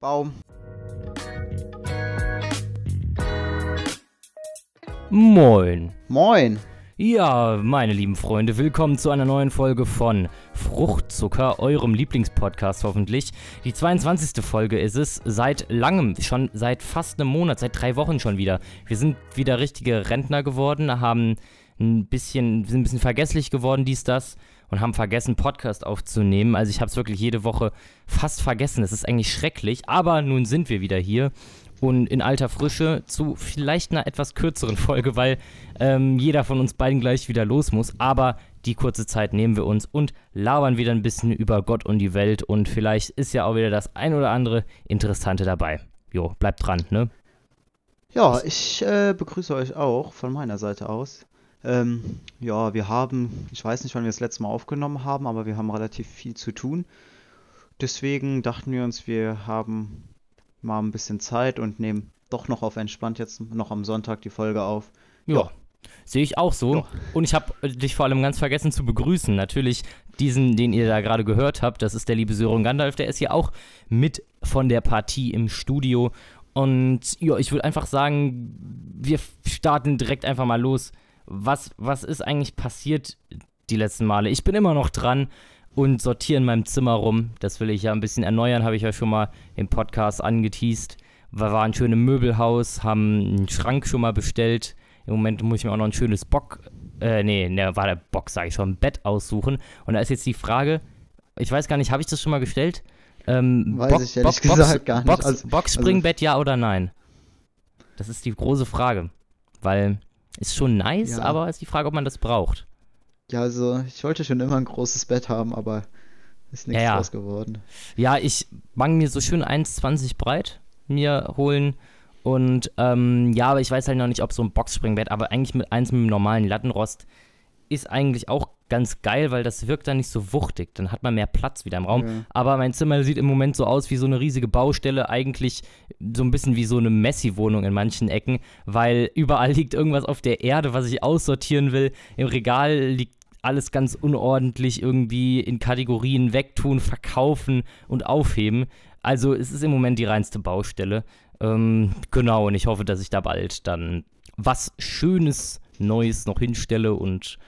Baum. Moin. Moin. Ja, meine lieben Freunde, willkommen zu einer neuen Folge von Fruchtzucker, eurem Lieblingspodcast hoffentlich. Die 22. Folge ist es, seit langem, schon seit fast einem Monat, seit drei Wochen schon wieder. Wir sind wieder richtige Rentner geworden, haben ein bisschen, sind ein bisschen vergesslich geworden, dies, das, und haben vergessen, Podcast aufzunehmen. Also ich habe es wirklich jede Woche fast vergessen. Es ist eigentlich schrecklich, aber nun sind wir wieder hier und in alter Frische zu vielleicht einer etwas kürzeren Folge, weil ähm, jeder von uns beiden gleich wieder los muss. Aber die kurze Zeit nehmen wir uns und labern wieder ein bisschen über Gott und die Welt und vielleicht ist ja auch wieder das ein oder andere Interessante dabei. Jo, bleibt dran, ne? Ja, ich äh, begrüße euch auch von meiner Seite aus. Ähm, ja, wir haben, ich weiß nicht, wann wir das letzte Mal aufgenommen haben, aber wir haben relativ viel zu tun. Deswegen dachten wir uns, wir haben mal ein bisschen Zeit und nehmen doch noch auf entspannt jetzt noch am Sonntag die Folge auf. Ja. Sehe ich auch so. Ja. Und ich habe dich vor allem ganz vergessen zu begrüßen. Natürlich diesen, den ihr da gerade gehört habt, das ist der liebe Sören Gandalf, der ist hier auch mit von der Partie im Studio. Und ja, ich würde einfach sagen, wir starten direkt einfach mal los. Was, was ist eigentlich passiert die letzten Male? Ich bin immer noch dran und sortiere in meinem Zimmer rum. Das will ich ja ein bisschen erneuern, habe ich ja schon mal im Podcast angeteased. Wir waren schön im Möbelhaus, haben einen Schrank schon mal bestellt. Im Moment muss ich mir auch noch ein schönes Bock, äh, nee, ne, war der Bock, sage ich schon, ein Bett aussuchen. Und da ist jetzt die Frage, ich weiß gar nicht, habe ich das schon mal gestellt? Ähm, weiß Bock, ich ehrlich Bock, gesagt Box, gar nicht. Box, also, Boxspringbett, also, ja oder nein? Das ist die große Frage. Weil, ist schon nice, ja. aber ist die Frage, ob man das braucht. Ja, also ich wollte schon immer ein großes Bett haben, aber ist nichts ja, ja. draus geworden. Ja, ich mag mir so schön 1,20 breit mir holen. Und ähm, ja, aber ich weiß halt noch nicht, ob so ein Boxspringbett, aber eigentlich mit eins mit einem normalen Lattenrost ist eigentlich auch ganz geil, weil das wirkt dann nicht so wuchtig. Dann hat man mehr Platz wieder im Raum. Ja. Aber mein Zimmer sieht im Moment so aus wie so eine riesige Baustelle, eigentlich so ein bisschen wie so eine Messi-Wohnung in manchen Ecken, weil überall liegt irgendwas auf der Erde, was ich aussortieren will. Im Regal liegt alles ganz unordentlich irgendwie in Kategorien wegtun, verkaufen und aufheben. Also es ist im Moment die reinste Baustelle. Ähm, genau, und ich hoffe, dass ich da bald dann was Schönes, Neues noch hinstelle und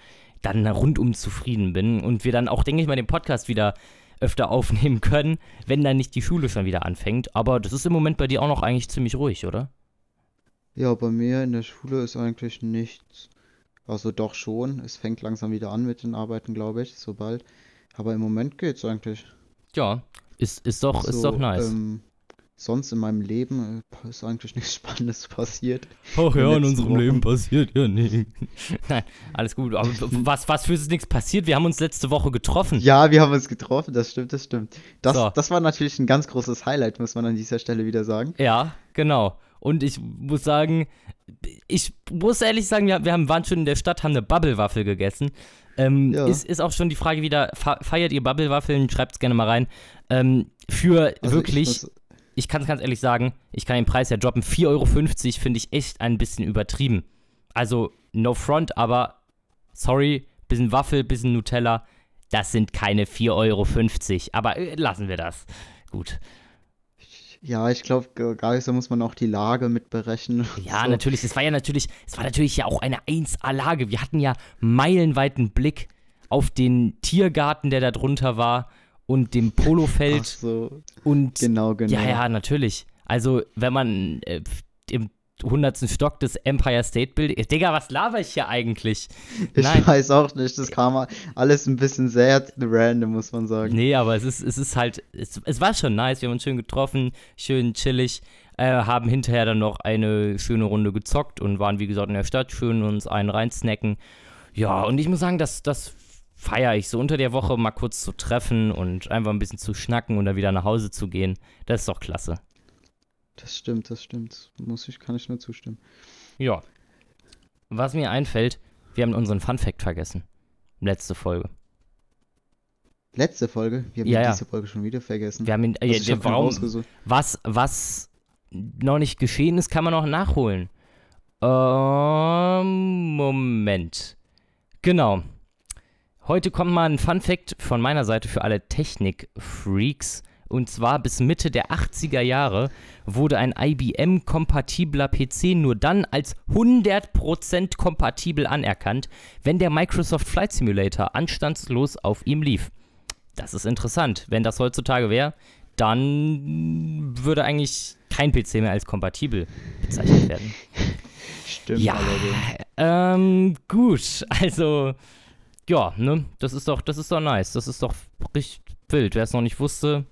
dann rundum zufrieden bin und wir dann auch, denke ich mal, den Podcast wieder öfter aufnehmen können, wenn dann nicht die Schule schon wieder anfängt. Aber das ist im Moment bei dir auch noch eigentlich ziemlich ruhig, oder? Ja, bei mir in der Schule ist eigentlich nichts. Also doch schon. Es fängt langsam wieder an mit den Arbeiten, glaube ich, sobald. Aber im Moment geht's eigentlich. Ja, ist, ist, doch, also, ist doch nice. Ähm, sonst in meinem Leben äh, ist eigentlich nichts Spannendes passiert. Ach ja, in unserem Wochen. Leben passiert ja nichts. Nein, alles gut. Aber was, was für nichts passiert? Wir haben uns letzte Woche getroffen. Ja, wir haben uns getroffen, das stimmt, das stimmt. Das, so. das war natürlich ein ganz großes Highlight, muss man an dieser Stelle wieder sagen. Ja, genau. Und ich muss sagen, ich muss ehrlich sagen, wir, wir haben, waren schon in der Stadt, haben eine Bubble-Waffel gegessen. Ähm, ja. ist, ist auch schon die Frage wieder, feiert ihr Bubble-Waffeln? Schreibt es gerne mal rein. Ähm, für also wirklich, ich, kann es ganz ehrlich sagen, ich kann den Preis ja droppen. 4,50 Euro finde ich echt ein bisschen übertrieben. Also, no front, aber sorry, bisschen Waffel, bisschen Nutella, das sind keine 4,50 Euro. Aber äh, lassen wir das. Gut. Ja, ich glaube, gar so muss man auch die Lage mit berechnen. Ja, so. natürlich. Es war ja natürlich, es war natürlich ja auch eine 1A-Lage. Wir hatten ja meilenweiten Blick auf den Tiergarten, der da drunter war und dem Polofeld. Ach so. Und genau, genau. Ja, ja, natürlich. Also, wenn man äh, im hundertsten Stock des Empire State Building. Digga, was laber ich hier eigentlich? Ich Nein. weiß auch nicht. Das kam alles ein bisschen sehr random, muss man sagen. Nee, aber es ist, es ist halt, es, es war schon nice. Wir haben uns schön getroffen, schön chillig. Äh, haben hinterher dann noch eine schöne Runde gezockt und waren, wie gesagt, in der Stadt, schön uns einen reinsnacken. Ja, und ich muss sagen, das, das feiere ich so unter der Woche mal kurz zu treffen und einfach ein bisschen zu schnacken und dann wieder nach Hause zu gehen. Das ist doch klasse. Das stimmt, das stimmt. Muss ich, kann ich nur zustimmen. Ja. Was mir einfällt, wir haben unseren Fun Fact vergessen. Letzte Folge. Letzte Folge? Wir haben ja, ja. diese Folge schon wieder vergessen. Wir haben ihn, also warum, was, was noch nicht geschehen ist, kann man noch nachholen. Ähm, Moment. Genau. Heute kommt mal ein Fun Fact von meiner Seite für alle Technik-Freaks. Und zwar bis Mitte der 80er Jahre wurde ein IBM-kompatibler PC nur dann als 100% kompatibel anerkannt, wenn der Microsoft Flight Simulator anstandslos auf ihm lief. Das ist interessant. Wenn das heutzutage wäre, dann würde eigentlich kein PC mehr als kompatibel bezeichnet werden. Stimmt ja, allerdings. ähm, gut. Also, ja, ne, das ist doch, das ist doch nice. Das ist doch richtig wild. Wer es noch nicht wusste,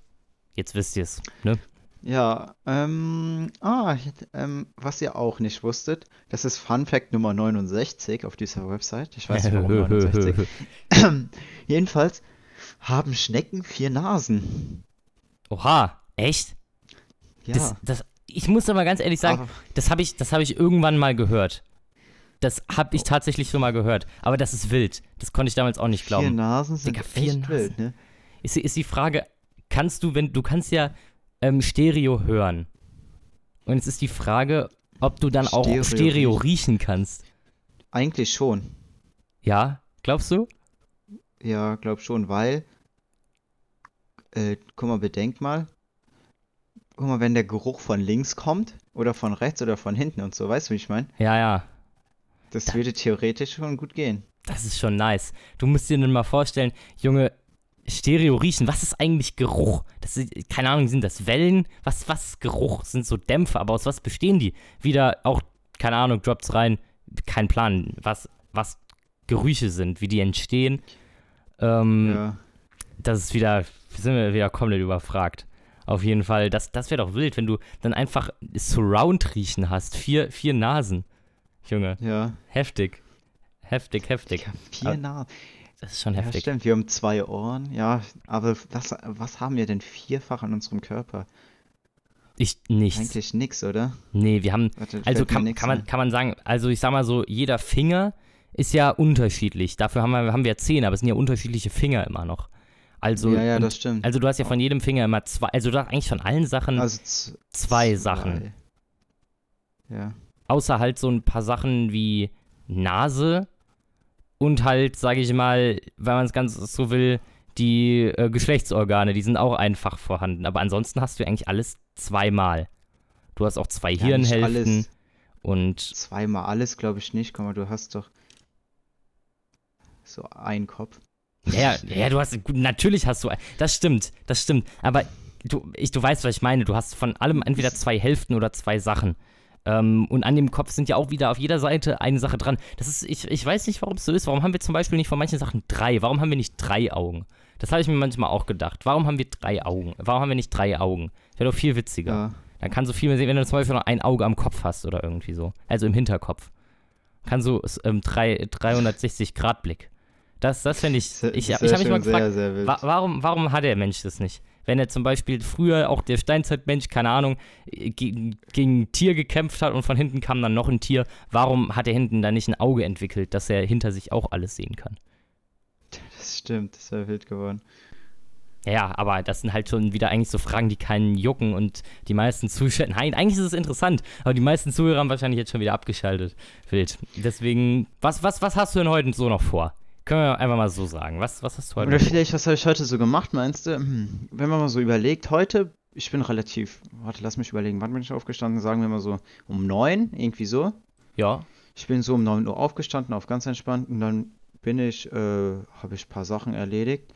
jetzt wisst ihr es, ne? Ja, ähm, ah, ähm, was ihr auch nicht wusstet, das ist Fun Fact Nummer 69 auf dieser Website. Ich weiß nicht, warum 69. Jedenfalls haben Schnecken vier Nasen. Oha, echt? Ja, Das, das, ich muss aber ganz ehrlich sagen, aber das habe ich, das hab ich irgendwann mal gehört. Das habe ich tatsächlich schon mal gehört. Aber das ist wild. Das konnte ich damals auch nicht vier glauben. Nasen sind Digga, vier Nasen. wild, ne? Ist, ist die Frage, kannst du, wenn du kannst ja ähm, Stereo hören. Und es ist die Frage, ob du dann auch Stereo Stereo riechen. riechen kannst. Eigentlich schon. Ja, glaubst du? Ja, glaub schon, weil, äh, guck mal, bedenk mal. Guck mal, wenn der Geruch von links kommt oder von rechts oder von hinten und so, weißt du, wie ich meine? Ja, ja. Das würde theoretisch schon gut gehen. Das ist schon nice. Du musst dir dann mal vorstellen, Junge, Stereo riechen, was ist eigentlich Geruch? Das ist, keine Ahnung, sind das Wellen? Was, was ist Geruch? Sind so Dämpfe, aber aus was bestehen die? Wieder auch, keine Ahnung, droppt's rein, kein Plan, was, was Gerüche sind, wie die entstehen. Ähm, Ja. das ist wieder, sind wir wieder komplett überfragt. Auf jeden Fall, das, das wäre doch wild, wenn du dann einfach Surround-Riechen hast. Vier, vier Nasen. Junge, Ja. heftig. Heftig, heftig. Ja, vier Nasen. Das ist schon Ja, heftig. stimmt, wir haben zwei Ohren. Ja, aber was, was haben wir denn vierfach an unserem Körper? Ich nichts. Eigentlich nix, oder? Nee, wir haben, Warte, also kann, kann, man, kann man sagen, also ich sag mal so, jeder Finger ist ja unterschiedlich. Dafür haben wir, haben wir zehn, aber es sind ja unterschiedliche Finger immer noch. Also, Ja, ja, und- das stimmt. also du hast ja von jedem Finger immer zwei, also du hast eigentlich von allen Sachen Also zwei Sachen. Ja. Außer halt so ein paar Sachen wie Nase und halt, sage ich mal, wenn man es ganz so will, die äh, Geschlechtsorgane, die sind auch einfach vorhanden. Aber ansonsten hast du eigentlich alles zweimal. Du hast auch zwei Ja, Hirnhälften und Zweimal alles, glaube ich nicht. Guck mal, du hast doch so einen Kopf. ja, ja, du hast gut, natürlich hast du, das stimmt, das stimmt. Aber du, ich, du weißt, was ich meine. Du hast von allem entweder zwei Hälften oder zwei Sachen. Ähm, und an dem Kopf sind ja auch wieder auf jeder Seite eine Sache dran. Das ist, ich, ich weiß nicht, warum es so ist. Warum haben wir zum Beispiel nicht von manchen Sachen drei? Warum haben wir nicht drei Augen? Das habe ich mir manchmal auch gedacht. Warum haben wir drei Augen? Warum haben wir nicht drei Augen? Wäre doch viel witziger. Ja. Dann kannst du viel mehr sehen, wenn du zum Beispiel noch ein Auge am Kopf hast oder irgendwie so. Also im Hinterkopf. Kann so ähm, drei- 360-Grad-Blick. Das, das fände ich. Ich, ich habe mich mal gefragt, sehr, sehr. Wa warum, warum hat der Mensch das nicht? Wenn er zum Beispiel früher auch der Steinzeitmensch, keine Ahnung, äh, gegen, gegen ein Tier gekämpft hat und von hinten kam dann noch ein Tier, warum hat er hinten dann nicht ein Auge entwickelt, dass er hinter sich auch alles sehen kann? Das stimmt, das wäre wild geworden. Ja, aber das sind halt schon wieder eigentlich so Fragen, die keinen jucken und die meisten Zuschauer. Nein, eigentlich ist es interessant, aber die meisten Zuhörer haben wahrscheinlich jetzt schon wieder abgeschaltet. Wild. Deswegen, was, was, was hast du denn heute so noch vor? Können wir einfach mal so sagen. Was, was hast du heute Oder vielleicht, was habe ich heute so gemacht, meinst du? Hm, Wenn man mal so überlegt, heute, ich bin relativ, warte, lass mich überlegen, wann bin ich aufgestanden? Sagen wir mal so um neun, irgendwie so. Ja, Ich bin so um 9 Uhr aufgestanden, auf ganz entspannt, und dann bin ich, äh, habe ich ein paar Sachen erledigt.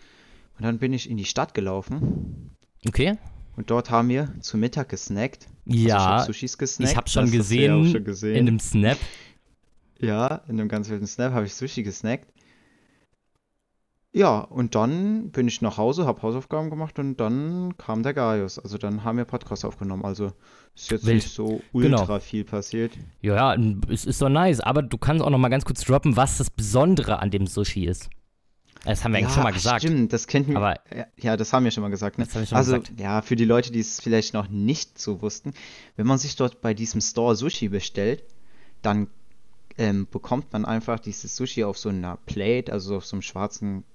Und dann bin ich in die Stadt gelaufen. okay. Und dort haben wir zu Mittag gesnackt. Also ich Ja, habe Sushis gesnackt. ich habe schon ja gesehen, schon gesehen. in einem Snap. Ja, in einem ganz wilden Snap habe ich Sushi gesnackt. Ja, und dann bin ich nach Hause, habe Hausaufgaben gemacht und dann kam der Gaius. Also dann haben wir Podcast aufgenommen. Also ist jetzt Wild. nicht so Genau. ultra viel passiert. Ja, ja, es ist doch nice, aber du kannst auch noch mal ganz kurz droppen, was das Besondere an dem Sushi ist. Das haben wir eigentlich ja, schon mal gesagt. Stimmt, das kennt Aber- ja, das haben wir schon mal gesagt. Ne? Schon mal also, gesagt. ja, für die Leute, die es vielleicht noch nicht so wussten, wenn man sich dort bei diesem Store Sushi bestellt, dann ähm, bekommt man einfach dieses Sushi auf so einer Plate, also auf so einem schwarzen,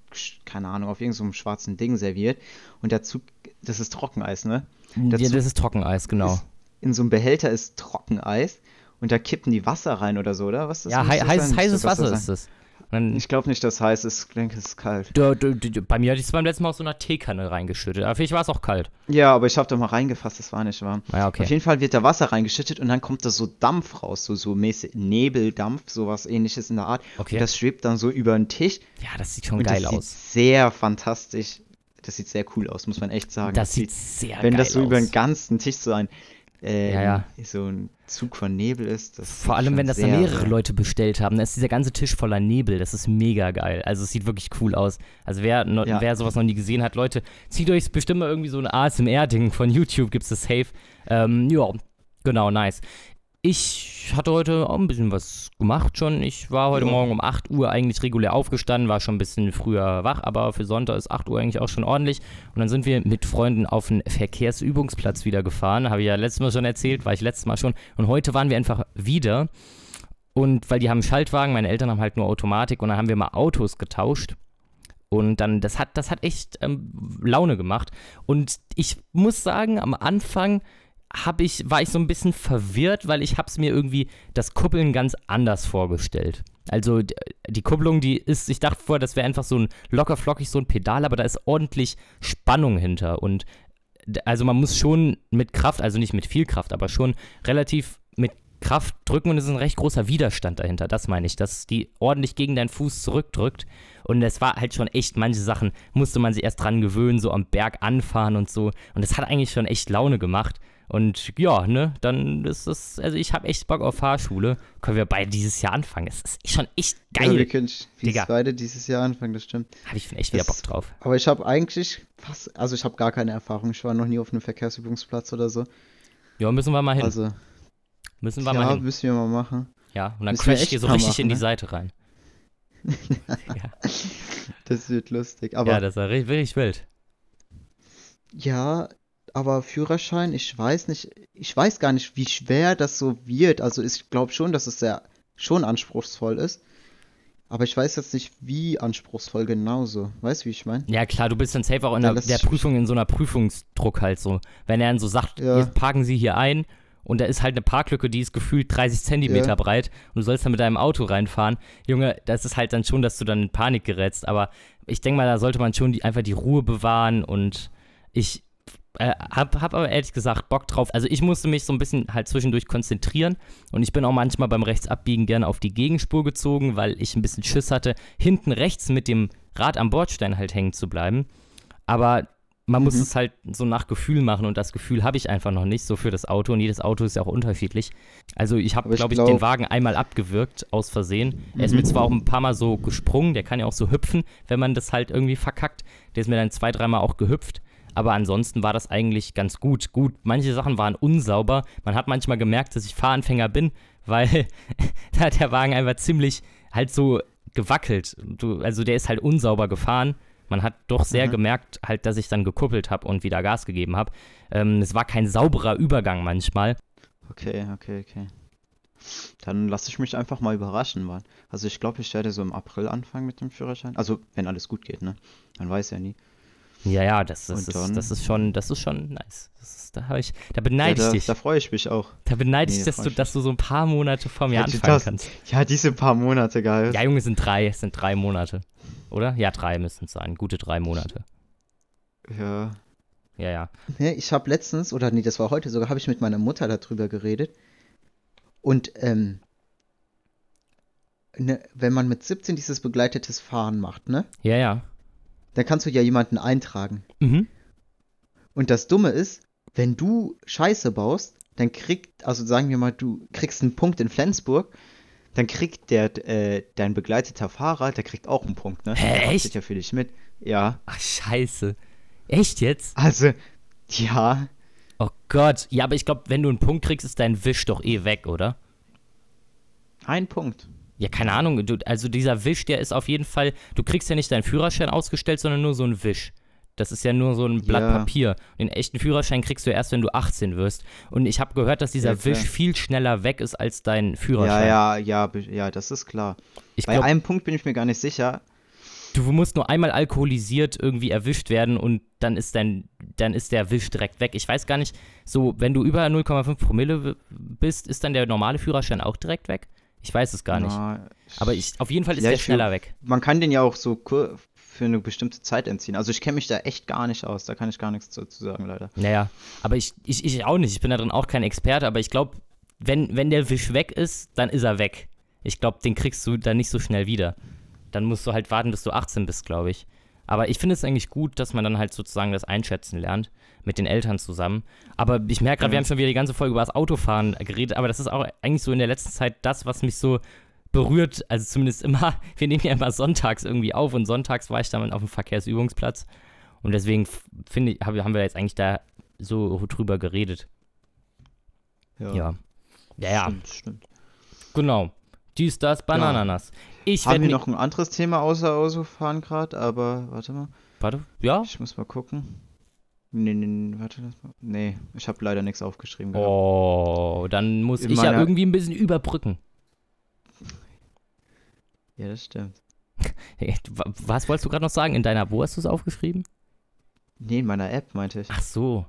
keine Ahnung, auf irgendeinem so schwarzen Ding serviert. Und dazu, das ist Trockeneis, ne? Ja, dazu das ist Trockeneis, genau. Ist, in so einem Behälter ist Trockeneis und da kippen die Wasser rein oder so, oder? Was das ja, hei heißes, sein? heißes Wasser sein. ist es. Dann, Ich glaube nicht, dass es heiß ist. Ich denke, es ist kalt. du, du, du, bei mir hatte ich es beim letzten Mal aus so einer Teekanne reingeschüttet. Aber vielleicht war es auch kalt. Ja, aber ich habe da mal reingefasst, das war nicht warm. Ja, okay. Auf jeden Fall wird da Wasser reingeschüttet und dann kommt da so Dampf raus, so, so mäßig Nebeldampf, sowas ähnliches in der Art. Okay. Und das schwebt dann so über den Tisch. Ja, das sieht schon und geil das sieht aus. sehr fantastisch. Das sieht sehr cool aus, muss man echt sagen. Das sieht sehr Wenn geil das so aus. über den ganzen Tisch so ein, äh, Ja, ja. so ein Zug von Nebel ist. Das Vor allem, wenn das da mehrere Leute bestellt haben, dann ist dieser ganze Tisch voller Nebel. Das ist mega geil. Also es sieht wirklich cool aus. Also wer, no, Ja. wer sowas noch nie gesehen hat, Leute, zieht euch bestimmt mal irgendwie so ein ASMR-Ding von YouTube, gibt's das safe. Ähm, ja, genau, nice. Ich hatte heute auch ein bisschen was gemacht schon. Ich war heute Ja. Morgen um 8 Uhr eigentlich regulär aufgestanden, war schon ein bisschen früher wach, aber für Sonntag ist 8 Uhr eigentlich auch schon ordentlich. Und dann sind wir mit Freunden auf den Verkehrsübungsplatz wieder gefahren. Habe ich ja letztes Mal schon erzählt, war ich letztes Mal schon. Und heute waren wir einfach wieder. Und weil die haben Schaltwagen, meine Eltern haben halt nur Automatik und dann haben wir mal Autos getauscht. Und dann, das hat, das hat echt ähm, Laune gemacht. Und ich muss sagen, am Anfang hab ich, war ich so ein bisschen verwirrt, weil ich hab's mir irgendwie das Kuppeln ganz anders vorgestellt. Also die Kupplung, die ist, ich dachte vorher, das wäre einfach so ein locker flockig so ein Pedal, aber da ist ordentlich Spannung hinter. Und also man muss schon mit Kraft, also nicht mit viel Kraft, aber schon relativ mit Kraft drücken und es ist ein recht großer Widerstand dahinter. Das meine ich, dass die ordentlich gegen deinen Fuß zurückdrückt. Und es war halt schon echt, manche Sachen musste man sich erst dran gewöhnen, so am Berg anfahren und so. Und es hat eigentlich schon echt Laune gemacht. Und ja, ne, dann ist das, also ich habe echt Bock auf Fahrschule. Können wir beide dieses Jahr anfangen. Es ist schon echt Ja, wir geil. können Digga. beide dieses Jahr anfangen, das stimmt. habe ich echt wieder Das- Bock drauf. Aber ich habe eigentlich fast, also ich habe gar keine Erfahrung. Ich war noch nie auf einem Verkehrsübungsplatz oder so. Ja, müssen wir mal hin. Also, müssen wir mal ja, hin. müssen wir mal machen. Ja, und dann crash ich dir so mal richtig machen, in die ne? Seite rein. ja, Das wird lustig. Aber ja, das war richtig wild. Ja, aber Führerschein, ich weiß nicht, ich weiß gar nicht, wie schwer das so wird. Also ich glaube schon, dass es sehr schon anspruchsvoll ist. Aber ich weiß jetzt nicht, wie anspruchsvoll genauso. Weißt du, wie ich meine? Ja, klar, du bist dann safe auch in Da der, der Prüfung in so einer Prüfungsdruck halt so. Wenn er dann so sagt, Ja. jetzt parken Sie hier ein und da ist halt eine Parklücke, die ist gefühlt 30 Zentimeter Ja. breit und du sollst dann mit deinem Auto reinfahren. Junge, das ist halt dann schon, dass du dann in Panik gerätst. Aber ich denke mal, da sollte man schon die, einfach die Ruhe bewahren und ich äh, hab, hab aber ehrlich gesagt Bock drauf. Also ich musste mich so ein bisschen halt zwischendurch konzentrieren und ich bin auch manchmal beim Rechtsabbiegen gerne auf die Gegenspur gezogen, weil ich ein bisschen Schiss hatte, hinten rechts mit dem Rad am Bordstein halt hängen zu bleiben. Aber man muss Mhm. es halt so nach Gefühl machen und das Gefühl habe ich einfach noch nicht so für das Auto und jedes Auto ist ja auch unterschiedlich. Also ich habe, glaube ich, glaub- den Wagen einmal abgewürgt aus Versehen. Er ist mir zwar auch ein paar Mal so gesprungen, der kann ja auch so hüpfen, wenn man das halt irgendwie verkackt. Der ist mir dann zwei, dreimal auch gehüpft. Aber ansonsten war das eigentlich ganz gut. Gut, manche Sachen waren unsauber. Man hat manchmal gemerkt, dass ich Fahranfänger bin, weil da hat der Wagen einfach ziemlich halt so gewackelt. Du, also der ist halt unsauber gefahren. Man hat doch sehr Mhm. gemerkt, halt, dass ich dann gekuppelt habe und wieder Gas gegeben habe. Ähm, es war kein sauberer Übergang manchmal. Okay, okay, okay. Dann lasse ich mich einfach mal überraschen, Mann. Also ich glaube, ich werde so im April anfangen mit dem Führerschein. Also, wenn alles gut geht, ne? Man weiß ja nie. Ja, ja, das, ist, dann- das ist schon, das ist schon nice. Das ist, da, hab ich, da Ja, beneide da, ich dich. da freue ich mich auch. Da beneide ich Nee, dich, dass du, ich dass du so ein paar Monate vor mir Hätte anfangen das- kannst. Ja, diese paar Monate, geil. Ja, Junge, es sind drei, es sind drei Monate. Oder? Ja, drei müssen es sein. Gute drei Monate. Ja. Ja, ja. Ne, ich habe letztens, oder nee, das war heute sogar, habe ich mit meiner Mutter darüber geredet. Und, ähm, ne, wenn man mit 17 dieses begleitetes Fahren macht, ne, Ja, ja. Dann kannst du ja jemanden eintragen. Mhm. Und das Dumme ist, wenn du Scheiße baust, dann kriegt, also sagen wir mal, du kriegst einen Punkt in Flensburg, dann kriegt der, äh, dein begleiteter Fahrer, der kriegt auch einen Punkt, ne? Hä, Der echt? ja für dich mit. Ja. Ach, scheiße. Echt jetzt? Also, ja. Oh Gott. Ja, aber ich glaube, wenn du einen Punkt kriegst, ist dein Wisch doch eh weg, oder? Ein Punkt. Ja, keine Ahnung. Du, also dieser Wisch, der ist auf jeden Fall. Du kriegst ja nicht deinen Führerschein ausgestellt, sondern nur so ein Wisch. Das ist ja nur so ein Blatt Ja. Papier. Den echten Führerschein kriegst du erst, wenn du 18 wirst. Und ich habe gehört, dass dieser Ja. Wisch viel schneller weg ist als dein Führerschein. Ja, ja, ja, ja, das ist klar. Ich Bei glaube, einem Punkt bin ich mir gar nicht sicher. du musst nur einmal alkoholisiert irgendwie erwischt werden und dann ist dein, dann ist der Wisch direkt weg. Ich weiß gar nicht, so, wenn du über 0,5 Promille bist, ist dann der normale Führerschein auch direkt weg? Ich weiß es gar nicht. Na, Aber ich, auf jeden Fall ist Ja, der schneller weg. Man kann den ja auch so kur- für eine bestimmte Zeit entziehen. Also ich kenne mich da echt gar nicht aus. Da kann ich gar nichts dazu sagen, leider. Naja, aber ich, ich, ich auch nicht. Ich bin da drin auch kein Experte, aber ich glaube, wenn, wenn der Fisch weg ist, dann ist er weg. Ich glaube, den kriegst du dann nicht so schnell wieder. Dann musst du halt warten, bis du 18 bist, glaube ich. Aber ich finde es eigentlich gut, dass man dann halt sozusagen das Einschätzen lernt, mit den Eltern zusammen. Aber ich merke gerade, wir Ja. haben schon wieder die ganze Folge über das Autofahren geredet, aber das ist auch eigentlich so in der letzten Zeit das, was mich so berührt. Also zumindest immer, wir nehmen ja immer sonntags irgendwie auf und sonntags war ich dann auf dem Verkehrsübungsplatz. Und deswegen finde ich, hab- haben wir jetzt eigentlich da so drüber geredet. Ja. Ja, ja, Stimmt, stimmt. genau. Dies, das, Banananas. Ich Haben werde wir mir. noch ein anderes Thema außer Autofahren gerade, aber warte mal. Warte, ja? Ich muss mal gucken. Nee, nee, warte. lass mal- Nee, ich habe leider nichts aufgeschrieben. gehabt. Oh, dann muss In ich ja meiner- irgendwie ein bisschen überbrücken. Ja, das stimmt. Was wolltest du gerade noch sagen? In deiner, wo hast du es aufgeschrieben? Nee, in meiner App meinte ich. Ach so.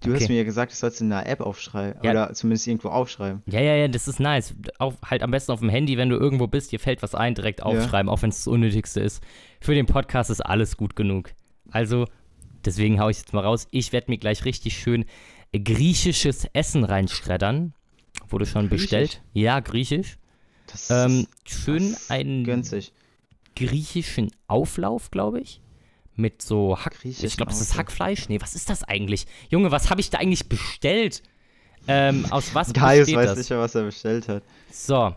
Du okay. hast mir ja gesagt, ich soll es in einer App aufschreiben. Ja. Oder zumindest irgendwo aufschreiben. Ja, ja, ja, das ist nice. Auf, halt am besten auf dem Handy, wenn du irgendwo bist, dir fällt was ein, direkt aufschreiben, auch wenn es das Unnötigste ist. Für den Podcast ist alles gut genug. Also, deswegen hau ich jetzt mal raus. Ich werde mir gleich richtig schön griechisches Essen reinschreddern. Wurde schon Griechisch? bestellt. Ja, griechisch. Das Ähm, schön das einen sich. griechischen Auflauf, glaube ich. Mit so Hack. Ich glaube, das ist. Hackfleisch. Nee, was ist das eigentlich? Junge, was habe ich da eigentlich bestellt? Ähm, aus was Gaius besteht weiß das? sicher, was er bestellt hat. So,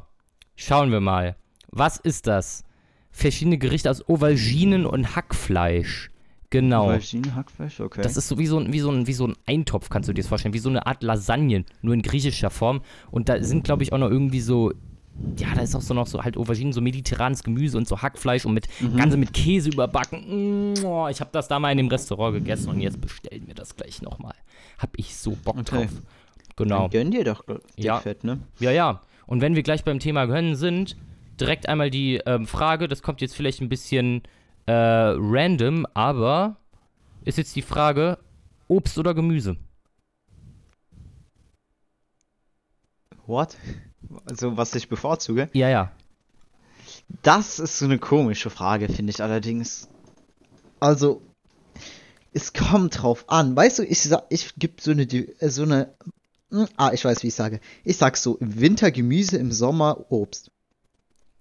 schauen wir mal. Was ist das? Verschiedene Gerichte aus Auberginen und Hackfleisch. Genau. Aubergine, Hackfleisch, okay. Das ist so wie so, ein, wie, so ein, wie so ein Eintopf, kannst du dir das vorstellen. Wie so eine Art Lasagne, nur in griechischer Form. Und da sind, glaube ich, auch noch irgendwie so. Ja, da ist auch so noch so halt Auberginen, so mediterranes Gemüse und so Hackfleisch und mit Mhm. Ganze mit Käse überbacken. Oh, ich habe das da mal in dem Restaurant gegessen und jetzt bestellen wir das gleich nochmal. Hab ich so Bock Okay. drauf. Genau. Dann gönn dir doch Ja. ja. Fett, ne? Ja, ja. Und wenn wir gleich beim Thema Gönnen sind, direkt einmal die ähm, Frage, das kommt jetzt vielleicht ein bisschen äh, random, aber ist jetzt die Frage, Obst oder Gemüse? What? Also, was ich bevorzuge? Ja, ja. Das ist so eine komische Frage, finde ich allerdings. Also, es kommt drauf an. Weißt du, ich ich gebe so eine, äh, so eine, hm, ah, ich weiß, wie ich sage. Ich sag so, im Winter Gemüse, im Sommer Obst.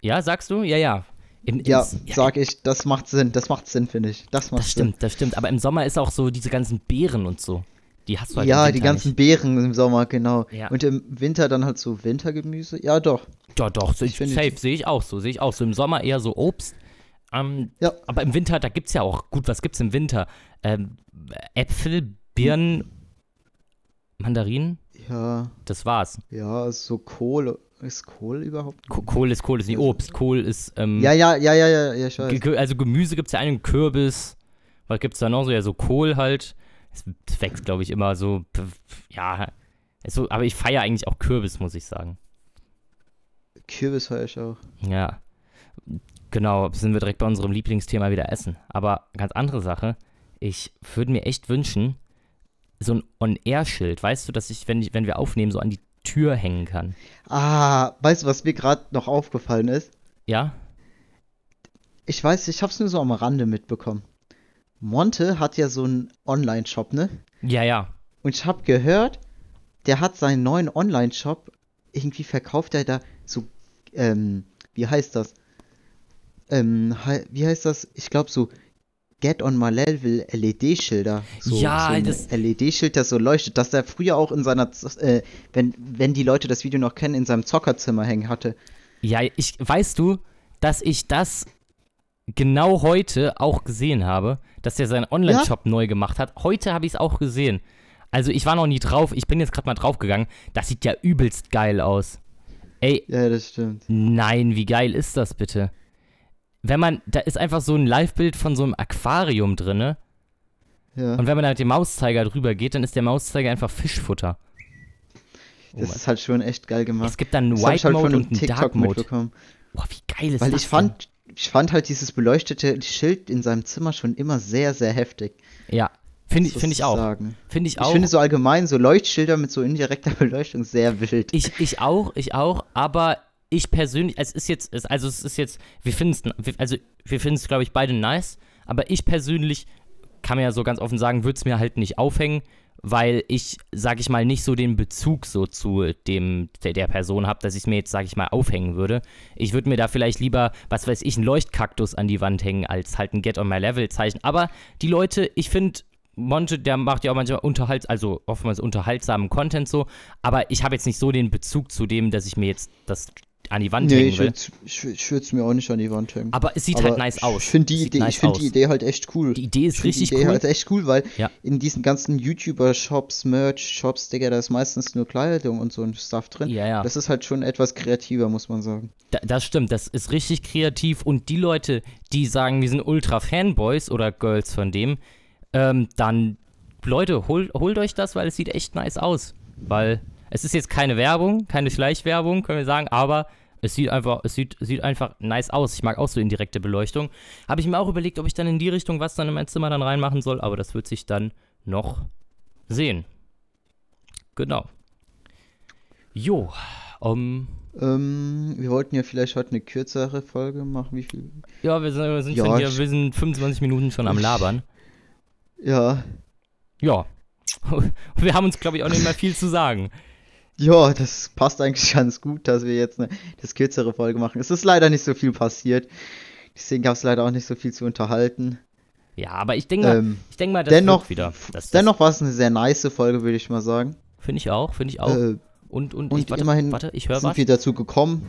Ja, sagst du? Ja, ja. Im, im, Ja, sag ich, das macht Sinn, das macht Sinn, finde ich. Das macht Das stimmt, das stimmt. Aber im Sommer ist auch so diese ganzen Beeren und so. Die hast du Sinn. halt Ja, die ganzen nicht. Beeren im Sommer, genau. Ja. Und im Winter dann halt so Wintergemüse. Ja, doch. Ja, doch, so, Ich safe, sehe ich auch so. Sehe ich auch so. Im Sommer eher so Obst. Ähm, Ja. Aber im Winter, da gibt es ja auch, gut, was gibt's im Winter? Ähm, Äpfel, Birnen, Mandarinen, Ja, das war's. ja, so Kohl. Ist Kohl überhaupt? Ko- Kohl ist Kohl, ist nicht Obst. Kohl ist, ähm, Ja, ja, ja, ja, ja, ja, ich weiß. Ge- also Gemüse gibt es ja einen Kürbis. Was gibt es da noch so? Ja, so Kohl halt. Es wächst, glaube ich, immer so, ja. So, aber ich feiere eigentlich auch Kürbis, muss ich sagen. Kürbis feier ich auch. Ja. Genau, sind wir direkt bei unserem Lieblingsthema wieder Essen. Aber ganz andere Sache. Ich würde mir echt wünschen, so ein On-Air-Schild, weißt du, dass ich, wenn, ich, wenn wir aufnehmen, so an die Tür hängen kann. Ah, weißt du, was mir gerade noch aufgefallen ist? Ja? Ich weiß, ich hab's nur so am Rande mitbekommen. Monte hat ja so einen Online-Shop, ne? Ja, ja. Und ich hab gehört, der hat seinen neuen Online-Shop, irgendwie verkauft er da so, ähm, wie heißt das? Ähm, wie heißt das? Ich glaube so Get on my level LED-Schilder. So, Ja, so ein das- LED-Schild, das so leuchtet, dass der früher auch in seiner, äh, wenn, wenn die Leute das Video noch kennen, in seinem Zockerzimmer hängen hatte. Ja, ich weißt du, dass ich das genau heute auch gesehen habe, dass er seinen Online-Shop neu gemacht hat. Heute habe ich es auch gesehen. Also ich war noch nie drauf, ich bin jetzt gerade mal draufgegangen. Das sieht ja übelst geil aus. Ey, Ja, das stimmt. nein, wie geil ist das bitte? Wenn man, da ist einfach so ein Live-Bild von so einem Aquarium drinne Ja. und wenn man da mit dem Mauszeiger drüber geht, dann ist der Mauszeiger einfach Fischfutter. Oh Das Mann. ist halt schon echt geil gemacht. es gibt dann einen ich White halt Mode von und einen TikTok Dark Mode. Boah, wie geil ist Weil das ich fand, ich fand halt dieses beleuchtete Schild in seinem Zimmer schon immer sehr, sehr heftig. denn? Ja, finde ich, finde ich auch. Finde ich Ich auch. finde so allgemein so Leuchtschilder mit so indirekter Beleuchtung sehr wild. Ich, ich auch, ich auch, aber ich persönlich, es ist jetzt, es, also es ist jetzt, wir finden es, also wir finden es, glaube ich, beide nice, aber ich persönlich kann mir ja so ganz offen sagen, würde es mir halt nicht aufhängen, weil ich, sag ich mal, nicht so den Bezug so zu dem der, der Person habe, dass ich es mir jetzt, sag ich mal, aufhängen würde. Ich würde mir da vielleicht lieber, was weiß ich, einen Leuchtkaktus an die Wand hängen, als halt ein Get on my Level Zeichen. Aber die Leute, ich finde, Monte, der macht ja auch manchmal Unterhalt, also oftmals unterhaltsamen Content so, aber ich habe jetzt nicht so den Bezug zu dem, dass ich mir jetzt das an die Wand Nee, hängen ich will. ich, ich würde es mir auch nicht an die Wand hängen. Aber es sieht Aber halt nice aus. Ich finde die, Sieht Idee, nice ich find aus. die Idee halt echt cool. Die Idee ist Ich find richtig die Idee cool. halt echt cool, weil Ja. in diesen ganzen YouTuber-Shops, Merch-Shops, Digga, da ist meistens nur Kleidung und so ein Stuff drin. Ja, ja. Das ist halt schon etwas kreativer, muss man sagen. Da, das stimmt, das ist richtig kreativ und die Leute, die sagen, wir sind ultra Fanboys oder Girls von dem, ähm, dann, Leute, hol, holt euch das, weil es sieht echt nice aus. Weil es ist jetzt keine Werbung, keine Schleichwerbung, können wir sagen, aber es sieht einfach, es sieht, sieht einfach nice aus. Ich mag auch so indirekte Beleuchtung. Habe ich mir auch überlegt, ob ich dann in die Richtung was dann in mein Zimmer dann reinmachen soll, aber das wird sich dann noch sehen. Genau. Jo, um, Ähm, wir wollten ja vielleicht heute eine kürzere Folge machen. Wie viel? Ja, wir sind, wir sind Ja, schon hier, wir sind 25 Minuten schon am Labern. Ja. Ja. Wir haben uns, glaube ich, auch nicht mehr viel zu sagen. Ja, das passt eigentlich ganz gut, dass wir jetzt eine das kürzere Folge machen. Es ist leider nicht so viel passiert. Deswegen gab es leider auch nicht so viel zu unterhalten. Ja, aber ich denke mal, Ähm, ich denke mal, das dennoch, wieder. Das, das dennoch war es eine sehr nice Folge, würde ich mal sagen. Finde ich auch, finde ich auch. Äh, und, und, und ich, warte, immerhin warte, ich höre sind was. wir dazu gekommen.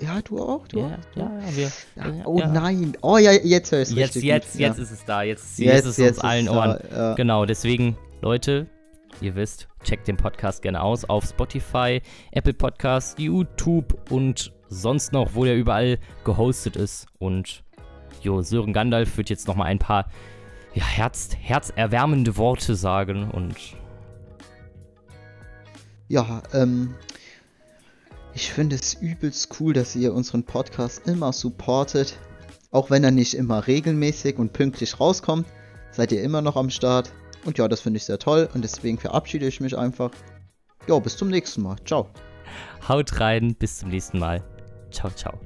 Ja, du auch, du Ja, auch. ja, ja, wir. Ja, ja, oh ja. nein. Oh ja, jetzt höre ich es Jetzt, jetzt, gut. jetzt ist es da. Jetzt, jetzt, jetzt ist es jetzt uns allen Ohren. Genau, deswegen, Leute, ihr wisst, checkt den Podcast gerne aus auf Spotify, Apple Podcast, YouTube und sonst noch, wo der überall gehostet ist. Und jo, Sören Gandalf wird jetzt nochmal ein paar ja, Herz, herzerwärmende Worte sagen und Ja, ähm, ich finde es übelst cool, dass ihr unseren Podcast immer supportet. Auch wenn er nicht immer regelmäßig und pünktlich rauskommt, seid ihr immer noch am Start. Und ja, das finde ich sehr toll und deswegen verabschiede ich mich einfach. Ja, bis zum nächsten Mal. Ciao. haut rein. Bis zum nächsten Mal. Ciao, ciao.